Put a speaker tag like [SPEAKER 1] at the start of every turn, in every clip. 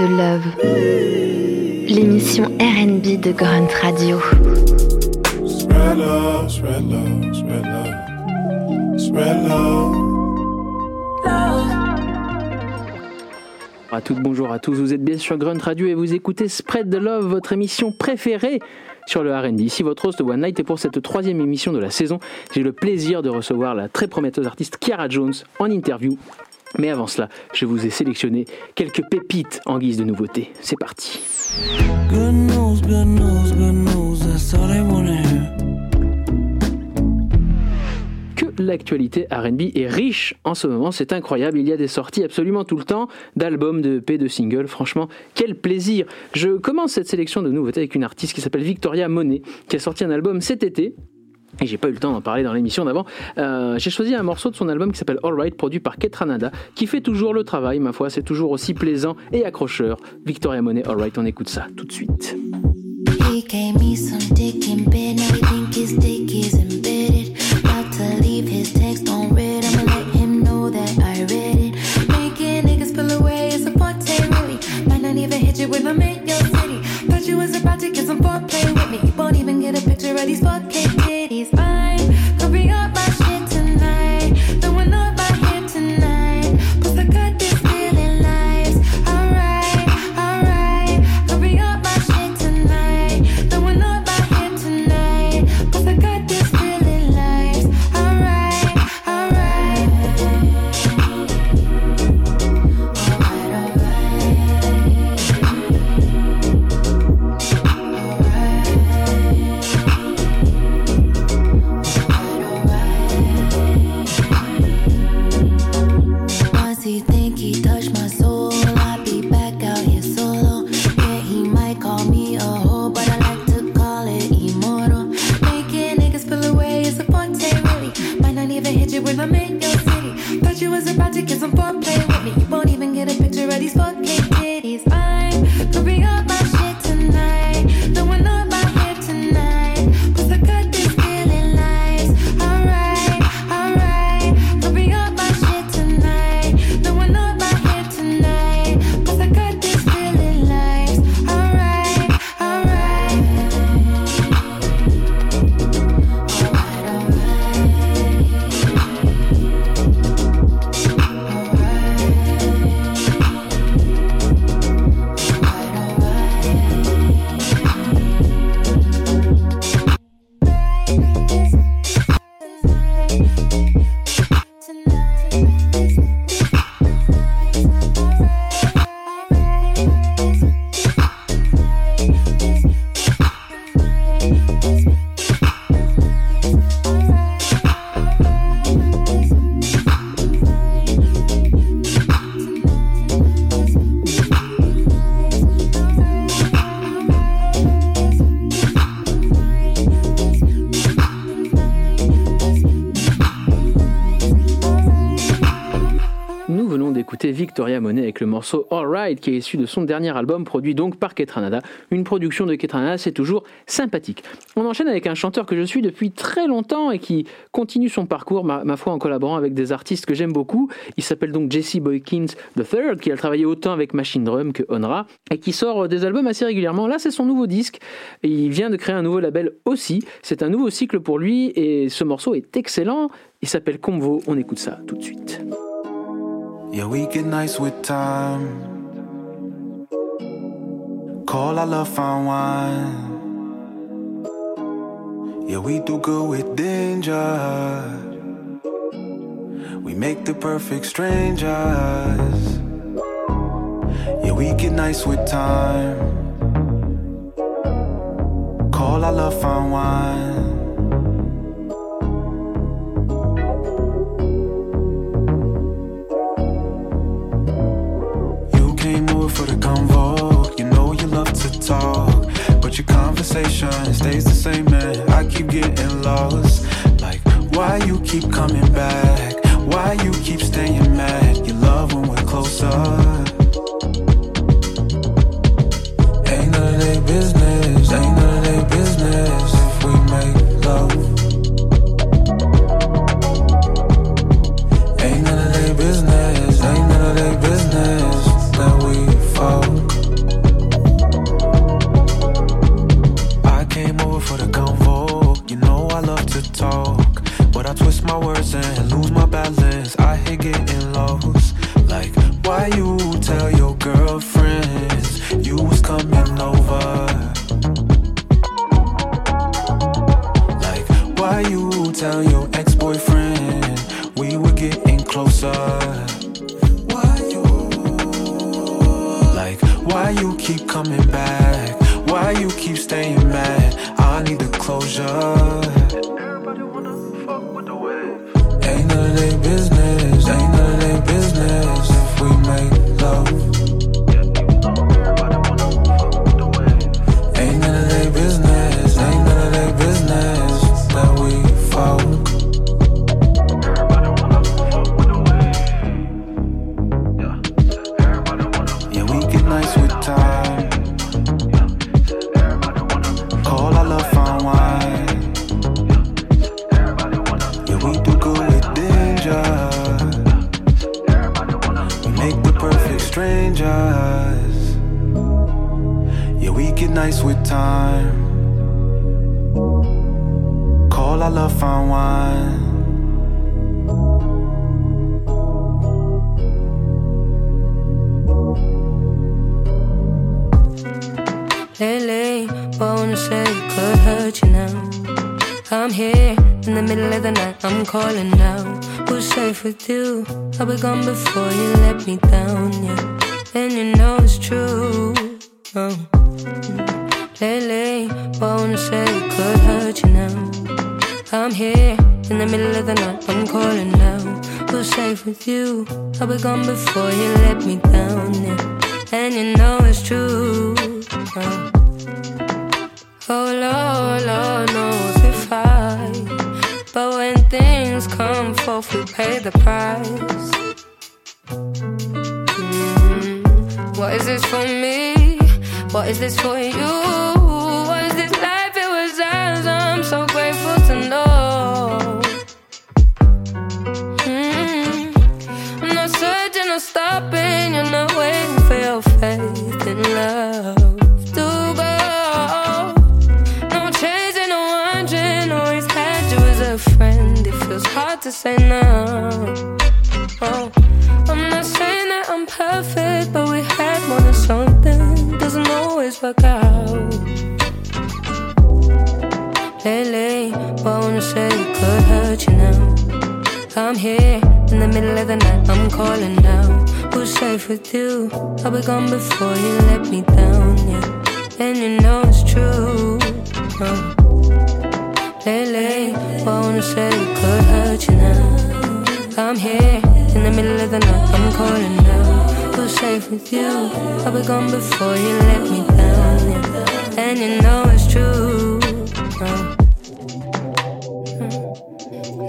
[SPEAKER 1] de Love, l'émission RB de Grunt Radio.
[SPEAKER 2] Bonjour à toutes, bonjour à tous, vous êtes bien sur Grunt Radio et vous écoutez Spread the Love, votre émission préférée sur le R&D. Ici votre host One Night. Et pour cette troisième émission de la saison, j'ai le plaisir de recevoir la très prometteuse artiste Kiara Jones en interview mais avant cela, je vous ai sélectionné quelques pépites en guise de nouveauté. C'est parti. Que l'actualité RB est riche en ce moment, c'est incroyable. Il y a des sorties absolument tout le temps d'albums, de EP, de singles. Franchement, quel plaisir. Je commence cette sélection de nouveautés avec une artiste qui s'appelle Victoria Monet, qui a sorti un album cet été et j'ai pas eu le temps d'en parler dans l'émission d'avant. Euh, j'ai choisi un morceau de son album qui s'appelle All Right, produit par Ketranada, qui fait toujours le travail, ma foi, c'est toujours aussi plaisant et accrocheur. Victoria Monet, All Right, on écoute ça tout de suite. He gave me some dick in bed, now he think his dick is embedded. About to leave his text on red, I'ma let him know that I read it. Making niggas pull away is a forte, really. Might not even hit you when I'm in your city. Thought you was about to get some foreplay with me. You won't even get a picture of these 4K titties. Victoria Monet avec le morceau Alright qui est issu de son dernier album produit donc par Ketranada. Une production de Ketranada, c'est toujours sympathique. On enchaîne avec un chanteur que je suis depuis très longtemps et qui continue son parcours, ma, foi, en collaborant avec des artistes que j'aime beaucoup. Il s'appelle donc Jesse Boykins III, qui a travaillé autant avec Machine Drum que Onra et qui sort des albums assez régulièrement. Là, c'est son nouveau disque il vient de créer un nouveau label aussi. C'est un nouveau cycle pour lui et ce morceau est excellent. Il s'appelle Convo. On écoute ça tout de suite.
[SPEAKER 3] Yeah, we get nice with time. Call our love fine wine. Yeah, we do good with danger. We make the perfect strangers. Yeah, we get nice with time. Call our love fine wine. For the convo. You know you love to talk, but your conversation stays the same, man. I keep getting lost. Like, why you keep coming back? Why you keep staying mad? You love when we're closer. to call it danger. We make the perfect strangers. Yeah, we get nice with time. Call our love fine wine.
[SPEAKER 4] Lately, wanna say it could hurt you now. I'm here in the middle of the night, I'm calling now. Who's safe with you? I'll be gone before you let me down, yeah. And you know it's true. Oh. Lately, wanna say could hurt you now. I'm here in the middle of the night, I'm calling now. Who's safe with you? I'll be gone before you let me down. Yeah. And you know it's true. Oh, oh Lord, Lord fight. But when things come forth, we pay the price. Mm-hmm. What is this for me? What is this for you? What is this life? It was ours. I'm so grateful to know. Mm-hmm. I'm not searching or stopping. You're not waiting for your faith in love to say now. Oh, I'm not saying that I'm perfect, but we had more than something. Doesn't always work out. Lately, I wanna say could hurt you now. I'm here in the middle of the night, I'm calling now. Who's safe with you? I'll be gone before you let me down, yeah. And you know it's true. Oh. Lately, wanna say could hurt you now. I'm here in the middle of the night, I'm calling now. Who's safe with you? I'll be gone before you let me down. Yeah. And you know it's true. Oh.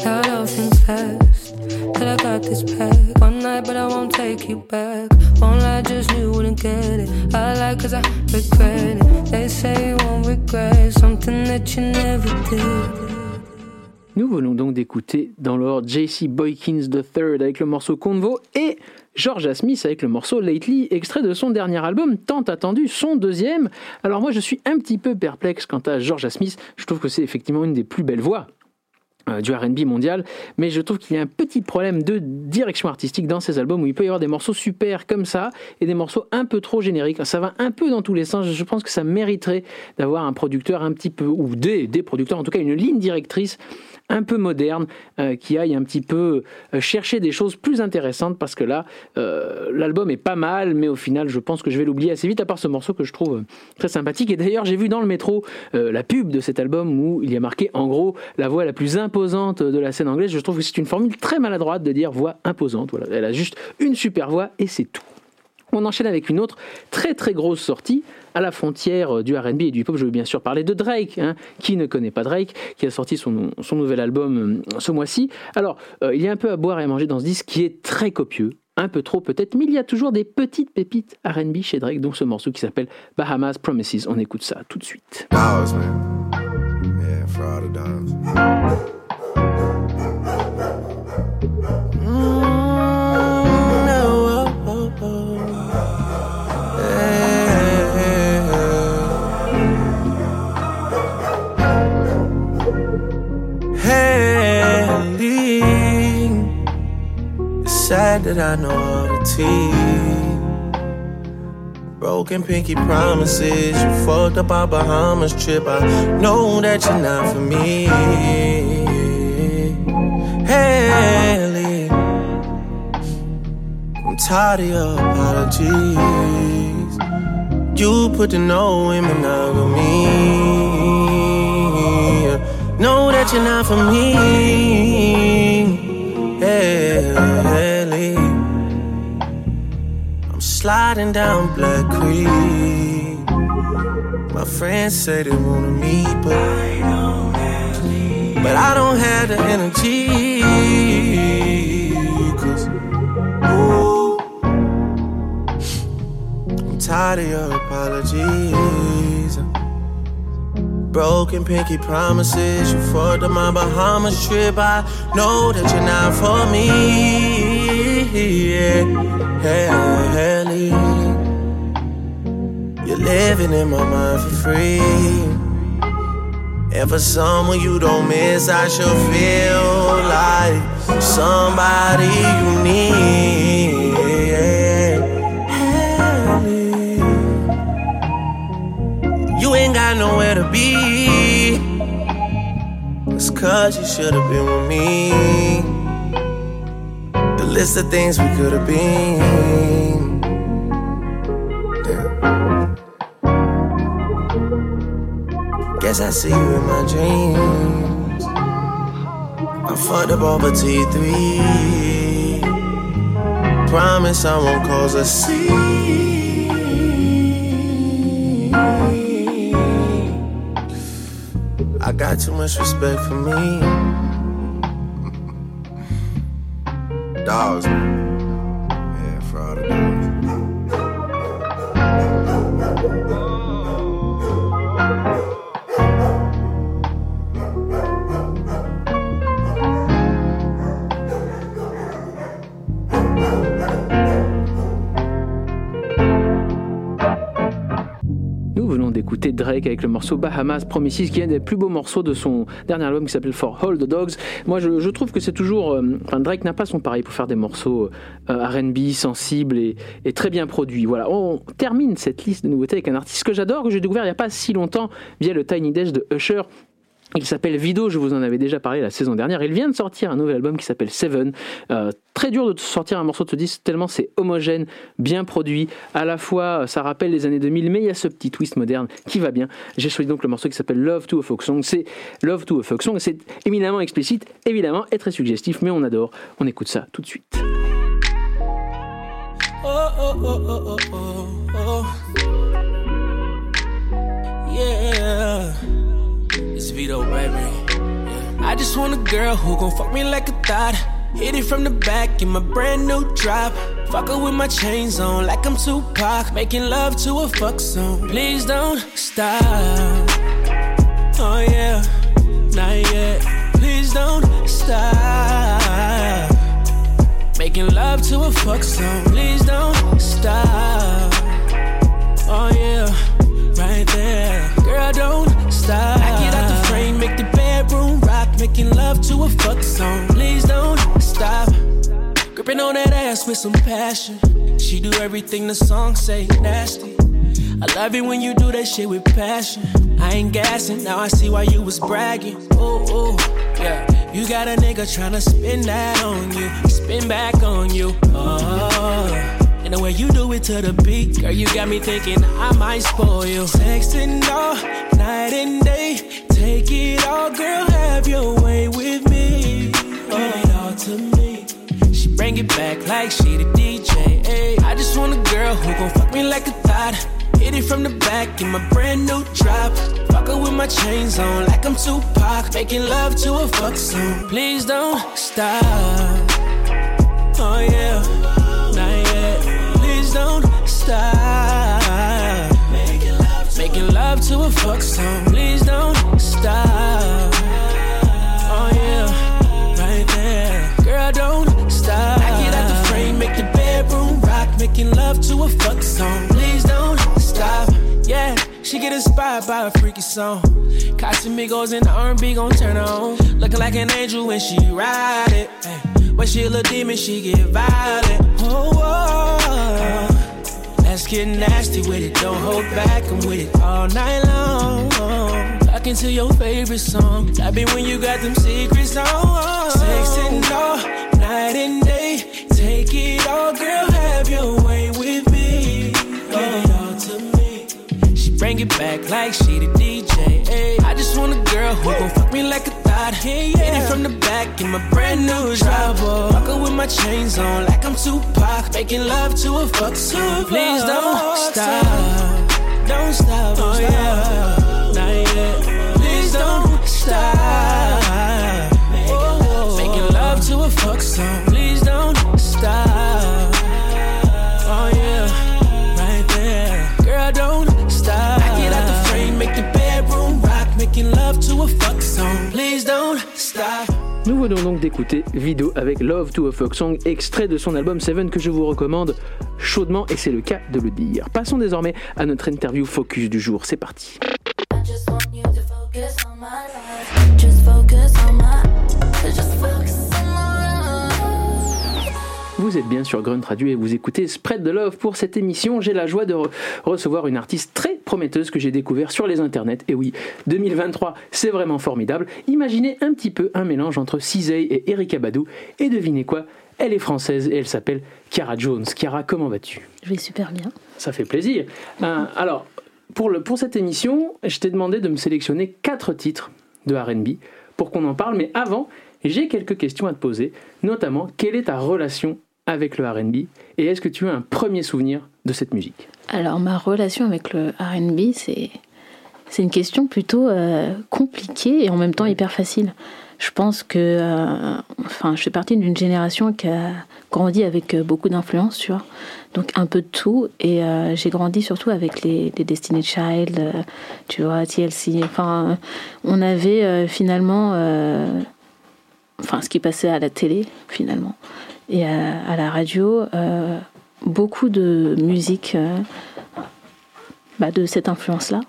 [SPEAKER 4] Not all things fast. But I got this back. One night, but I won't take you back. Won't lie, just knew you wouldn't get it. I like cause I regret it.
[SPEAKER 2] Nous venons donc d'écouter dans l'ordre JC Boykins III avec le morceau Convo et Georgia Smith avec le morceau Lately, extrait de son dernier album tant attendu, son deuxième. Alors moi je suis un petit peu perplexe quant à Georgia Smith, je trouve que c'est effectivement une des plus belles voix du RB mondial, mais je trouve qu'il y a un petit problème de direction artistique dans ces albums où il peut y avoir des morceaux super comme ça et des morceaux un peu trop génériques. Ça va un peu dans tous les sens. Je pense que ça mériterait d'avoir un producteur un petit peu, ou des, des producteurs, en tout cas une ligne directrice un peu moderne, euh, qui aille un petit peu euh, chercher des choses plus intéressantes, parce que là, euh, l'album est pas mal, mais au final, je pense que je vais l'oublier assez vite, à part ce morceau que je trouve très sympathique. Et d'ailleurs, j'ai vu dans le métro la pub de cet album où il y a marqué, en gros, la voix la plus imposante de la scène anglaise. Je trouve que c'est une formule très maladroite de dire voix imposante. Voilà, elle a juste une super voix et c'est tout. On enchaîne avec une autre très très grosse sortie à la frontière euh, du RB et du hip-hop. Je veux bien sûr parler de Drake. Hein. Qui ne connaît pas Drake Qui a sorti son, son nouvel album euh, ce mois-ci. Alors, euh, il y a un peu à boire et à manger dans ce disque qui est très copieux. Un peu trop peut-être, mais il y a toujours des petites pépites RB chez Drake, dont ce morceau qui s'appelle Bahamas Promises. On écoute ça tout de suite.
[SPEAKER 5] Sad that I know all the tea. Broken pinky promises, you fucked up our Bahamas trip. I know that you're not for me. Haley, I'm tired of your apologies. You put the no in monogamy. Know that you're not for me. Yeah, sliding down Black Creek. My friends say they wanna meet, but I don't have, the, but I don't have the energy. tired of your apologies. Broken pinky promises. You fucked up my Bahamas trip. I know that you're not for me. Yeah, Haley. You're living in my mind for free. And for someone you don't miss, I should feel like somebody you need. You ain't got nowhere to be. It's cause you should have been with me. The list of things we could have been. Guess I see you in my dreams. I fucked up over T3. Promise I won't cause a scene. I got too much respect for me. Dogs,
[SPEAKER 6] Drake avec le morceau Bahamas Promises, qui est un des plus beaux morceaux de son dernier album qui s'appelle For All the Dogs. Moi, je, trouve que c'est toujours. Euh, Drake n'a pas son pareil pour faire des morceaux euh, RB sensibles et, et, très bien produits. Voilà, on termine cette liste de nouveautés avec un artiste que j'adore, que j'ai découvert il n'y a pas si longtemps via le Tiny Desk de Usher. Il s'appelle Vido, je vous en avais déjà parlé la saison dernière. Il vient de sortir un nouvel album qui s'appelle Seven. Euh, très dur de sortir un morceau de ce disque tellement c'est homogène, bien produit. À la fois, ça rappelle les années 2000, mais il y a ce petit twist moderne qui va bien. J'ai choisi donc le morceau qui s'appelle Love to a Folk Song. C'est Love to a Folk Song. C'est éminemment explicite, évidemment, et très suggestif, mais on adore. On écoute ça tout de suite. Oh, oh, oh, It's Vito, baby. Yeah. I just want a girl who gon' fuck me like a thought. Hit it from the back in my brand new drop. Fuck her with my chains on like I'm Tupac. Making love to a fuck song. Please don't stop. Oh yeah, not yet. Please don't stop. Making love to a fuck song. Please don't stop. Oh yeah, right there. Girl, don't stop I get out the frame, make the bedroom rock, making love to a fuck song. Please don't stop. Gripping on that ass with some passion. She do everything the song say, nasty. I love it when you do that shit with passion. I ain't gassing, now I see why you was bragging. Ooh, ooh, yeah. You got a nigga tryna spin that on you, spin back on you. Oh. The way you do it to the beat, girl, you got me thinking I might spoil you. Sexting all night and day, Take it all, girl, have your way with me. Give it all to me. She bring it back like she the DJ. Ay. I just want a girl who gon' fuck me like a thought. Hit it from the back in my brand new drop. Fuck her with my chains on like I'm Tupac. Making love to a fuck song. Please don't stop. Oh yeah, stop. Making love to, a fuck song. Please don't stop. Oh yeah, right there. Girl, don't stop. I get out the frame, make the bedroom rock, making love to a fuck song. Please don't stop. Yeah, she get inspired by a freaky song. Casamigos in the R&B gon' turn her on. Looking like an angel when she ride it. When she a demon, she get violent. Oh, oh, let's get nasty with it. Don't hold back, I'm with it all night long rocking to your favorite song. Be when you got them secrets on. Sexing all night and day. Take it all, girl, have your way with me. Give it all to me.
[SPEAKER 5] She bring it back like she the DJ. Ay. I just want a girl who gon' fuck me like a thought. Hit it from the back in my brand new trouble. Fucking with my chains on like I'm Tupac. Making love to a fuck song. Please don't stop. Don't stop. Oh yeah. Not yet. Please don't stop. Making love to a fuck song. Please don't stop. Oh yeah. Right there. Girl, don't stop. Back it out the frame. Make the bedroom rock. Making love to a fuck
[SPEAKER 2] donc d'écouter Vido avec Love to a Folk Song, extrait de son album Seven que je vous recommande chaudement et c'est le cas de le dire. Passons désormais à notre interview focus du jour. C'est parti. Vous êtes bien sur Grunt Radio et vous écoutez Spread the Love pour cette émission. J'ai la joie de re- recevoir une artiste très prometteuse que j'ai découvert sur les internets. Et oui, 2023, c'est vraiment formidable. Imaginez un petit peu un mélange entre Cizay et Erika Badou. Et devinez quoi? Elle est française et elle s'appelle Chiara Jones. Chiara, comment vas-tu?
[SPEAKER 7] Je vais super bien.
[SPEAKER 2] Ça fait plaisir. Euh, alors, pour, le, pour cette émission, je t'ai demandé de me sélectionner quatre titres de RB pour qu'on en parle. Mais avant, j'ai quelques questions à te poser, notamment quelle est ta relation avec le RB et est-ce que tu as un premier souvenir de cette musique?
[SPEAKER 7] Alors, ma relation avec le RB, c'est, une question plutôt euh, compliquée et en même temps hyper facile. Je pense que. euh, enfin, je fais partie d'une génération qui a grandi avec euh, beaucoup d'influence, vois. Donc, un peu de tout. Et j'ai grandi surtout avec les, les Destiny Child, tu vois, TLC. Enfin, on avait finalement. enfin, ce qui passait à la télé, finalement. Et à, à la radio. euh, beaucoup de musique euh, bah, de cette influence-là.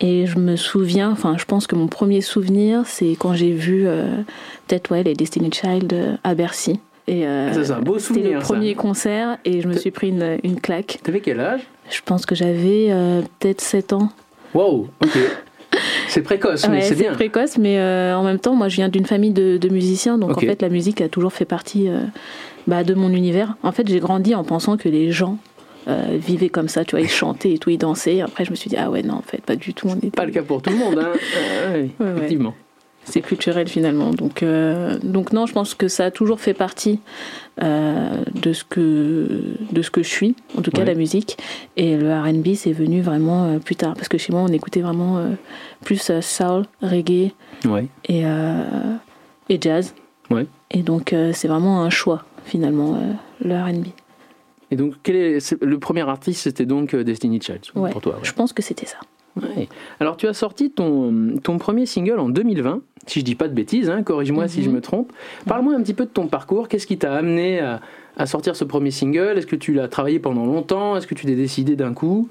[SPEAKER 7] Et je me souviens, enfin, je pense que mon premier souvenir, c'est quand j'ai vu euh, peut-être ouais, les Destiny Child euh, à Bercy. Et euh,
[SPEAKER 2] Ça, c'est un beau
[SPEAKER 7] c'était
[SPEAKER 2] souvenir,
[SPEAKER 7] le
[SPEAKER 2] ça.
[SPEAKER 7] premier concert et je me suis pris une, une claque.
[SPEAKER 2] T'avais quel âge?
[SPEAKER 7] Je pense que j'avais euh, peut-être 7 ans.
[SPEAKER 2] Wow, ok. C'est précoce, mais
[SPEAKER 7] Ouais,
[SPEAKER 2] c'est
[SPEAKER 7] c'est
[SPEAKER 2] bien.
[SPEAKER 7] précoce, mais euh, en même temps, moi, je viens d'une famille de, de musiciens, donc en fait, la musique a toujours fait partie euh, bah, de mon univers. En fait, j'ai grandi en pensant que les gens euh, vivaient comme ça, tu vois, ils chantaient et tout, ils dansaient. Après, je me suis dit, ah ouais, non, en fait, pas du tout. On était...
[SPEAKER 2] Pas le cas pour tout le monde, hein. Euh, ouais,
[SPEAKER 7] Ouais, ouais.
[SPEAKER 2] effectivement.
[SPEAKER 7] C'est culturel finalement. Donc, euh, donc non, je pense que ça a toujours fait partie euh, de, ce que, de ce que je suis, en tout cas la musique. Et le RB, c'est venu vraiment plus tard, parce que chez moi, on écoutait vraiment plus soul, reggae et, et jazz. Et donc, c'est vraiment un choix finalement, euh, le RB.
[SPEAKER 2] Et donc, quel est, le premier artiste, c'était donc euh, Destiny Child
[SPEAKER 7] Ouais.
[SPEAKER 2] pour toi. ouais.
[SPEAKER 7] Je pense que c'était ça.
[SPEAKER 2] Ouais. Alors, tu as sorti ton, ton premier single en 2020, si je dis pas de bêtises, hein, corrige-moi si
[SPEAKER 7] Mhm.
[SPEAKER 2] je me trompe. Parle-moi un petit peu de ton parcours. Qu'est-ce qui t'a amené à, à sortir ce premier single? Est-ce que tu l'as travaillé pendant longtemps? Est-ce que tu t'es décidé d'un coup?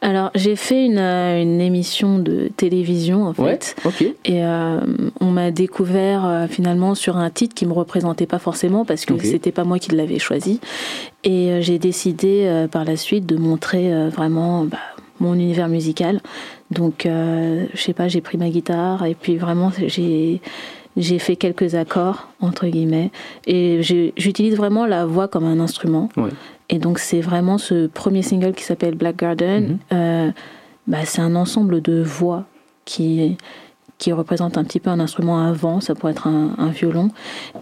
[SPEAKER 7] Alors, j'ai fait une, euh, une émission de télévision en fait.
[SPEAKER 2] Ouais.
[SPEAKER 7] Et euh, on m'a découvert euh, finalement sur un titre qui me représentait pas forcément parce que
[SPEAKER 2] Ok.
[SPEAKER 7] c'était pas moi qui l'avais choisi. Et euh, j'ai décidé par la suite de montrer vraiment bah, mon univers musical. Donc, je sais pas, j'ai pris ma guitare et puis vraiment j'ai j'ai fait quelques accords entre guillemets et j'utilise vraiment la voix comme un instrument.
[SPEAKER 2] Ouais.
[SPEAKER 7] Et donc c'est vraiment ce premier single qui s'appelle Black Garden.
[SPEAKER 2] Mhm.
[SPEAKER 7] Euh, bah, c'est un ensemble de voix qui qui représente un petit peu un instrument à vent, ça pourrait être un, un violon,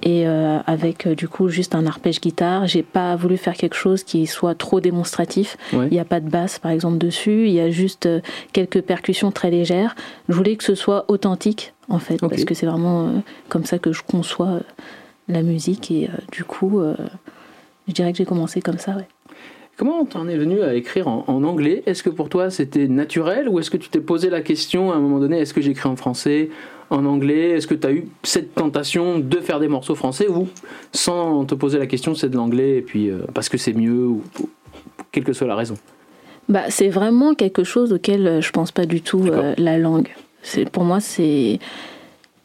[SPEAKER 7] et euh, avec euh, du coup juste un arpège guitare. J'ai pas voulu faire quelque chose qui soit trop démonstratif.
[SPEAKER 2] Ouais.
[SPEAKER 7] Il n'y a pas de basse par exemple dessus, il y a juste quelques percussions très légères. Je voulais que ce soit authentique en fait, parce que c'est vraiment euh, comme ça que je conçois la musique, et euh, du coup, je dirais que j'ai commencé comme ça. Ouais.
[SPEAKER 2] Comment t'en es venu à écrire en, en anglais? Est-ce que pour toi c'était naturel ou est-ce que tu t'es posé la question à un moment donné est-ce que j'écris en français, en anglais? Est-ce que tu as eu cette tentation de faire des morceaux français ou sans te poser la question c'est de l'anglais et puis euh, parce que c'est mieux ou, ou quelle que soit la raison?
[SPEAKER 7] Bah, c'est vraiment quelque chose auquel euh, je pense pas du tout euh, la langue. C'est pour moi c'est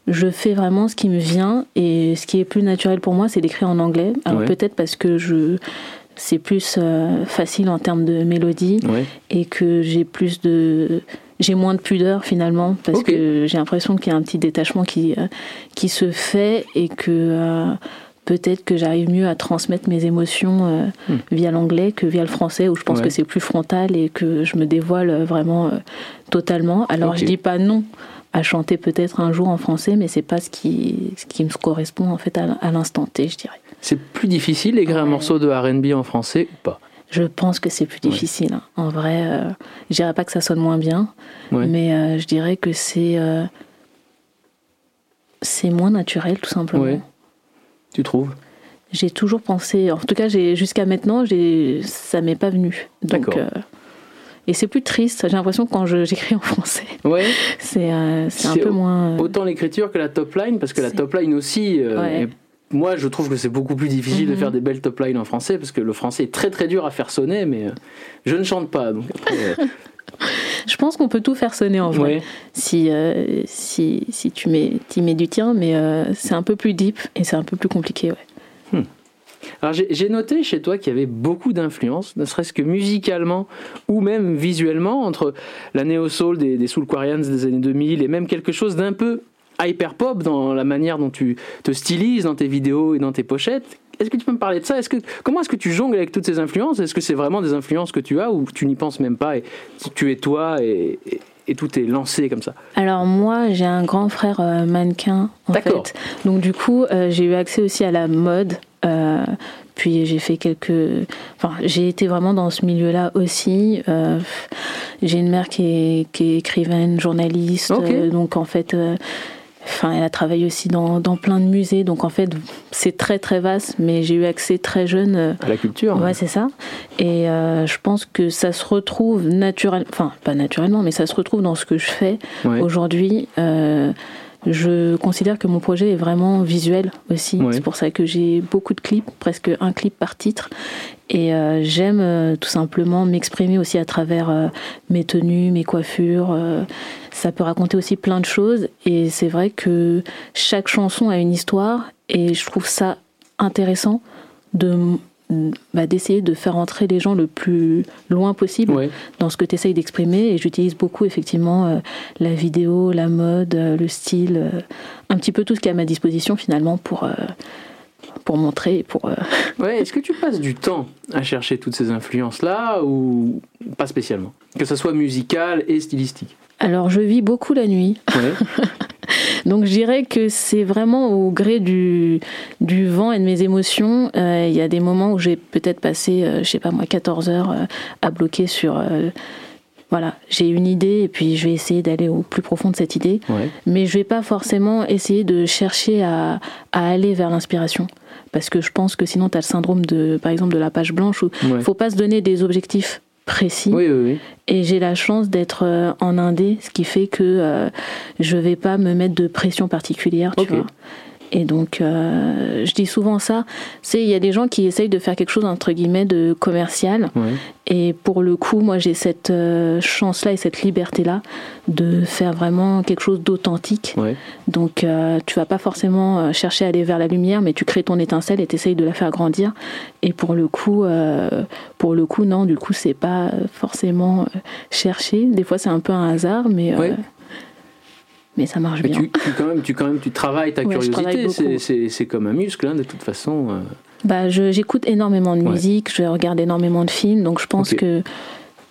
[SPEAKER 7] je fais vraiment ce qui me vient et ce qui est plus naturel pour moi c'est d'écrire en anglais. Alors
[SPEAKER 2] Ouais.
[SPEAKER 7] peut-être parce que je c'est plus euh, facile en termes de mélodie
[SPEAKER 2] Ouais.
[SPEAKER 7] et que j'ai plus de j'ai moins de pudeur finalement parce que j'ai l'impression qu'il y a un petit détachement qui euh, qui se fait et que euh, peut-être que j'arrive mieux à transmettre mes émotions
[SPEAKER 2] Hmm.
[SPEAKER 7] via l'anglais que via le français, où je pense
[SPEAKER 2] Ouais.
[SPEAKER 7] que c'est plus frontal et que je me dévoile vraiment totalement. Alors
[SPEAKER 2] Ok.
[SPEAKER 7] je dis pas non à chanter peut-être un jour en français, mais c'est pas ce qui, ce qui me correspond en fait à, l'instant T, je dirais.
[SPEAKER 2] C'est plus difficile d'écrire un
[SPEAKER 7] Ouais.
[SPEAKER 2] morceau de RB en français ou pas?
[SPEAKER 7] Je pense que c'est plus difficile. hein. En vrai, euh, je dirais pas que ça sonne moins bien,
[SPEAKER 2] Ouais.
[SPEAKER 7] mais euh, je dirais que c'est euh, c'est moins naturel tout simplement.
[SPEAKER 2] Tu trouves?
[SPEAKER 7] J'ai toujours pensé, en tout cas j'ai jusqu'à maintenant, j'ai ça m'est pas venu. Donc
[SPEAKER 2] D'accord.
[SPEAKER 7] Et c'est plus triste. J'ai l'impression quand j'écris en français,
[SPEAKER 2] Ouais.
[SPEAKER 7] c'est euh, un peu moins. euh,
[SPEAKER 2] Autant l'écriture que la top line, parce que la top line aussi. euh,
[SPEAKER 7] Ouais.
[SPEAKER 2] est- Moi, je trouve que c'est beaucoup plus difficile de
[SPEAKER 7] Mhm.
[SPEAKER 2] faire des belles top lines en français, parce que le français est très très dur à faire sonner, mais euh, je ne chante pas. Donc après,
[SPEAKER 7] Je pense qu'on peut tout faire sonner en vrai.
[SPEAKER 2] ouais.
[SPEAKER 7] Si, euh, si, si tu mets, t'y mets du tien, mais euh, c'est un peu plus deep et c'est un peu plus compliqué. Ouais.
[SPEAKER 2] Alors j'ai noté chez toi qu'il y avait beaucoup d'influences, ne serait-ce que musicalement ou même visuellement, entre la néo-soul des, des Soulquarians des années 2000 et même quelque chose d'un peu hyper-pop dans la manière dont tu te stylises dans tes vidéos et dans tes pochettes. Est-ce que tu peux me parler de ça? Est-ce que, Comment est-ce que tu jongles avec toutes ces influences? Est-ce que c'est vraiment des influences que tu as ou tu n'y penses même pas et tu es toi et, et- et tout est lancé comme ça?
[SPEAKER 7] Alors moi, j'ai un grand frère euh, mannequin en fait. Donc du coup, euh, j'ai eu accès aussi à la mode. Euh, puis j'ai fait quelques. Enfin, j'ai été vraiment dans ce milieu-là aussi. Euh, j'ai une mère qui est, qui est écrivaine, journaliste.
[SPEAKER 2] Ok.
[SPEAKER 7] euh, donc en fait. euh, Enfin, elle a travaillé aussi dans, dans plein de musées, donc en fait, c'est très très vaste, mais j'ai eu accès très jeune euh,
[SPEAKER 2] à la culture
[SPEAKER 7] Ouais, c'est ça. Et euh, je pense que ça se retrouve naturellement, enfin pas naturellement, mais ça se retrouve dans ce que je fais
[SPEAKER 2] Ouais.
[SPEAKER 7] aujourd'hui. Euh, je considère que mon projet est vraiment visuel aussi.
[SPEAKER 2] Ouais.
[SPEAKER 7] C'est pour ça que j'ai beaucoup de clips, presque un clip par titre. Et euh, j'aime euh, tout simplement m'exprimer aussi à travers euh, mes tenues, mes coiffures. ça peut raconter aussi plein de choses. Et c'est vrai que chaque chanson a une histoire. Et je trouve ça intéressant de bah, d'essayer de faire entrer les gens le plus loin possible
[SPEAKER 2] Ouais.
[SPEAKER 7] dans ce que tu essayes d'exprimer. Et j'utilise beaucoup effectivement euh, la vidéo, la mode, euh, le style, euh, un petit peu tout ce qui est à ma disposition finalement pour, pour montrer pour...
[SPEAKER 2] Ouais, est-ce que tu passes du temps à chercher toutes ces influences-là ou pas spécialement? Que ce soit musical et stylistique?
[SPEAKER 7] Alors je vis beaucoup la nuit.
[SPEAKER 2] Ouais.
[SPEAKER 7] Donc je dirais que c'est vraiment au gré du, du vent et de mes émotions. Euh, Il y a des moments où j'ai peut-être passé, euh, je sais pas moi, 14 heures euh, à bloquer sur... euh, voilà, j'ai une idée et puis je vais essayer d'aller au plus profond de cette idée.
[SPEAKER 2] Ouais.
[SPEAKER 7] Mais je vais pas forcément essayer de chercher à, à aller vers l'inspiration. Parce que je pense que sinon tu as le syndrome de, par exemple, de la page blanche où il
[SPEAKER 2] Ouais.
[SPEAKER 7] faut pas se donner des objectifs précis.
[SPEAKER 2] Oui, oui, oui.
[SPEAKER 7] Et j'ai la chance d'être euh, en indé, ce qui fait que euh, je vais pas me mettre de pression particulière, tu vois. Et donc, euh, je dis souvent ça. C'est il y a des gens qui essayent de faire quelque chose entre guillemets de commercial.
[SPEAKER 2] Ouais.
[SPEAKER 7] Et pour le coup, moi, j'ai cette euh, chance-là et cette liberté-là de faire vraiment quelque chose d'authentique.
[SPEAKER 2] Ouais.
[SPEAKER 7] Donc, euh, tu vas pas forcément euh, chercher à aller vers la lumière, mais tu crées ton étincelle et t'essayes de la faire grandir. Et pour le coup, euh, pour le coup, non, du coup, c'est pas forcément euh, cherché. Des fois, c'est un peu un hasard, mais euh. Mais ça marche
[SPEAKER 2] Mais
[SPEAKER 7] bien.
[SPEAKER 2] tu, tu, quand même, tu, quand même, tu travailles ta
[SPEAKER 7] Ouais,
[SPEAKER 2] curiosité, c'est- comme un muscle, hein, de toute façon. euh.
[SPEAKER 7] Bah, j'écoute énormément de
[SPEAKER 2] Ouais.
[SPEAKER 7] musique, je regarde énormément de films, donc je pense que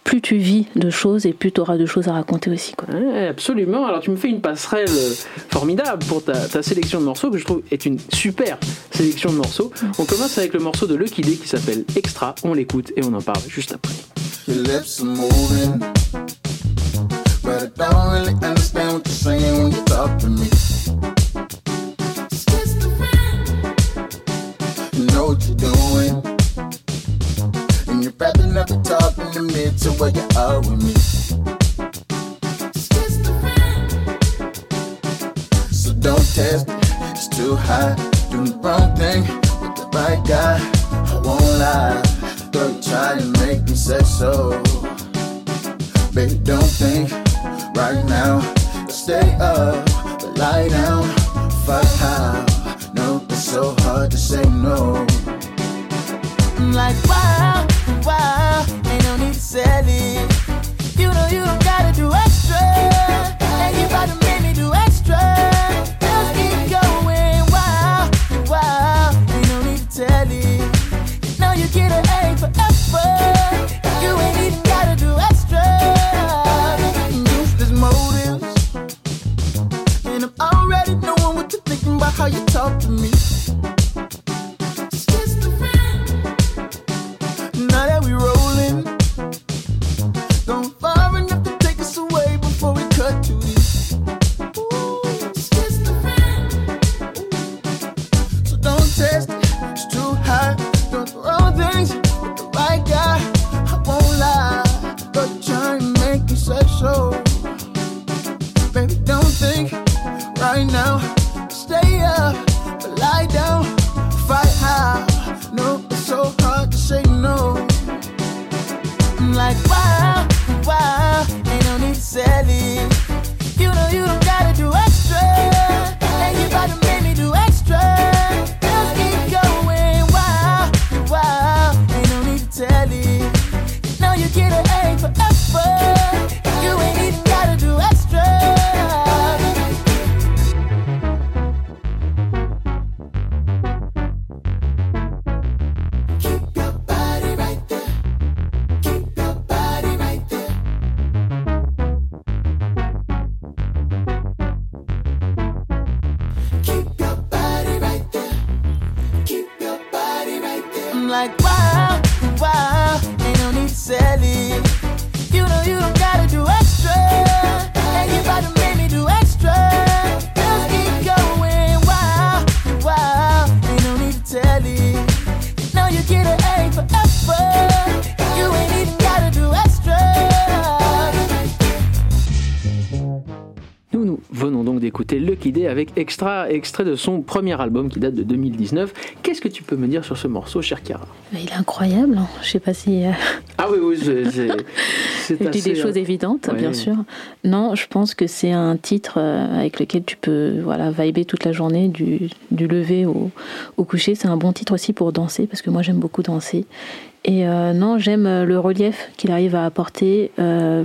[SPEAKER 7] plus tu vis de choses et plus tu auras de choses à raconter aussi. Quoi.
[SPEAKER 2] Ouais, absolument. Alors tu me fais une passerelle euh, formidable pour ta, ta sélection de morceaux que je trouve est une super sélection de morceaux. On commence avec le morceau de Lucky Day qui s'appelle Extra. On l'écoute et on en parle juste après.
[SPEAKER 8] I don't really understand what you're saying when you talk to me. You know what you're doing, and you're wrapping up the talk in the mid to where you are with me. So don't test it, it's too high. Doing the wrong thing with the right guy. I won't lie, though you try to make me say so. Baby, don't think right now. Stay up, but lie down. Fuck how. No, it's so hard to say no. I'm like, wow, wow, ain't no need to sell it. Like, wow, wow, ain't no need to sell it.
[SPEAKER 2] D'écouter Lucky Day avec extra, extrait de son premier album qui date de 2019. Qu'est-ce que tu peux me dire sur ce morceau, cher
[SPEAKER 7] Mais il est incroyable. hein. Je sais pas si. euh,
[SPEAKER 2] Ah oui, oui, c'est-
[SPEAKER 7] Je dis des choses
[SPEAKER 2] euh,
[SPEAKER 7] évidentes, bien sûr. Non, je pense que c'est un titre euh, avec lequel tu peux voilà, vibrer toute la journée, du, du lever au, au coucher. C'est un bon titre aussi pour danser, parce que moi j'aime beaucoup danser. Et euh, non, j'aime euh, le relief qu'il arrive à apporter. Euh,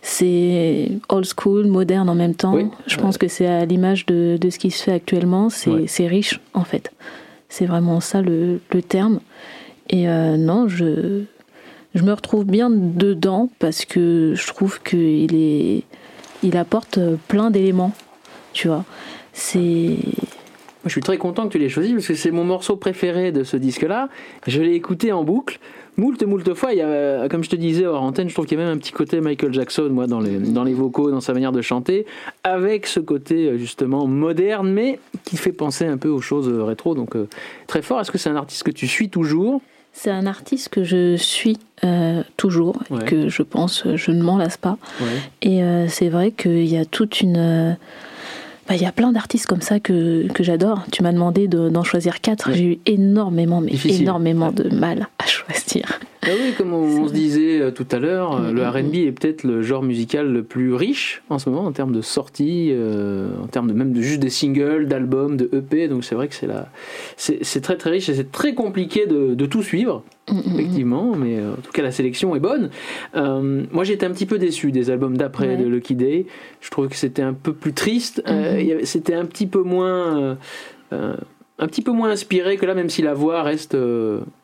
[SPEAKER 7] c'est old school, moderne en même temps.
[SPEAKER 2] Oui,
[SPEAKER 7] je
[SPEAKER 2] ouais.
[SPEAKER 7] pense que c'est à l'image de, de ce qui se fait actuellement. C'est
[SPEAKER 2] Ouais.
[SPEAKER 7] riche, en fait. C'est vraiment ça le, le terme. Et euh, non, je, je me retrouve bien dedans parce que je trouve qu'il est, il apporte plein d'éléments, tu vois. C'est,
[SPEAKER 2] Je suis très content que tu l'aies choisi parce que c'est mon morceau préféré de ce disque-là. Je l'ai écouté en boucle. Moult, moult fois, il y a, euh, comme je te disais hors antenne, je trouve qu'il y a même un petit côté Michael Jackson, moi, dans les, dans les vocaux, dans sa manière de chanter, avec ce côté euh, justement moderne, mais qui fait penser un peu aux choses euh, rétro. Donc euh, très fort. Est-ce que c'est un artiste que tu suis toujours?
[SPEAKER 7] C'est un artiste que je suis euh, toujours, et que je pense, je ne m'en lasse pas.
[SPEAKER 2] Ouais.
[SPEAKER 7] Et euh, c'est vrai qu'il y a toute une. Bah, il y a plein d'artistes comme ça que, que j'adore. Tu m'as demandé de- d'en choisir quatre.
[SPEAKER 2] Ouais.
[SPEAKER 7] J'ai eu énormément, mais
[SPEAKER 2] Difficile.
[SPEAKER 7] énormément de mal à choisir.
[SPEAKER 2] Ah oui, comme on, on se disait euh, tout à l'heure, euh, le. R&B est peut-être le genre musical le plus riche en ce moment en termes de sorties, euh, en termes de même de juste des singles, d'albums, de EP. Donc c'est vrai que c'est c'est c'est très très riche et c'est très compliqué de, de tout suivre. Effectivement. Mais euh, en tout cas la sélection est bonne. Euh, moi j'étais un petit peu déçu des albums d'après
[SPEAKER 7] Ouais.
[SPEAKER 2] de Lucky Day. Je trouvais que c'était un peu plus triste. Euh, c'était un petit peu moins. euh, un petit peu moins inspiré que là, même si la voix reste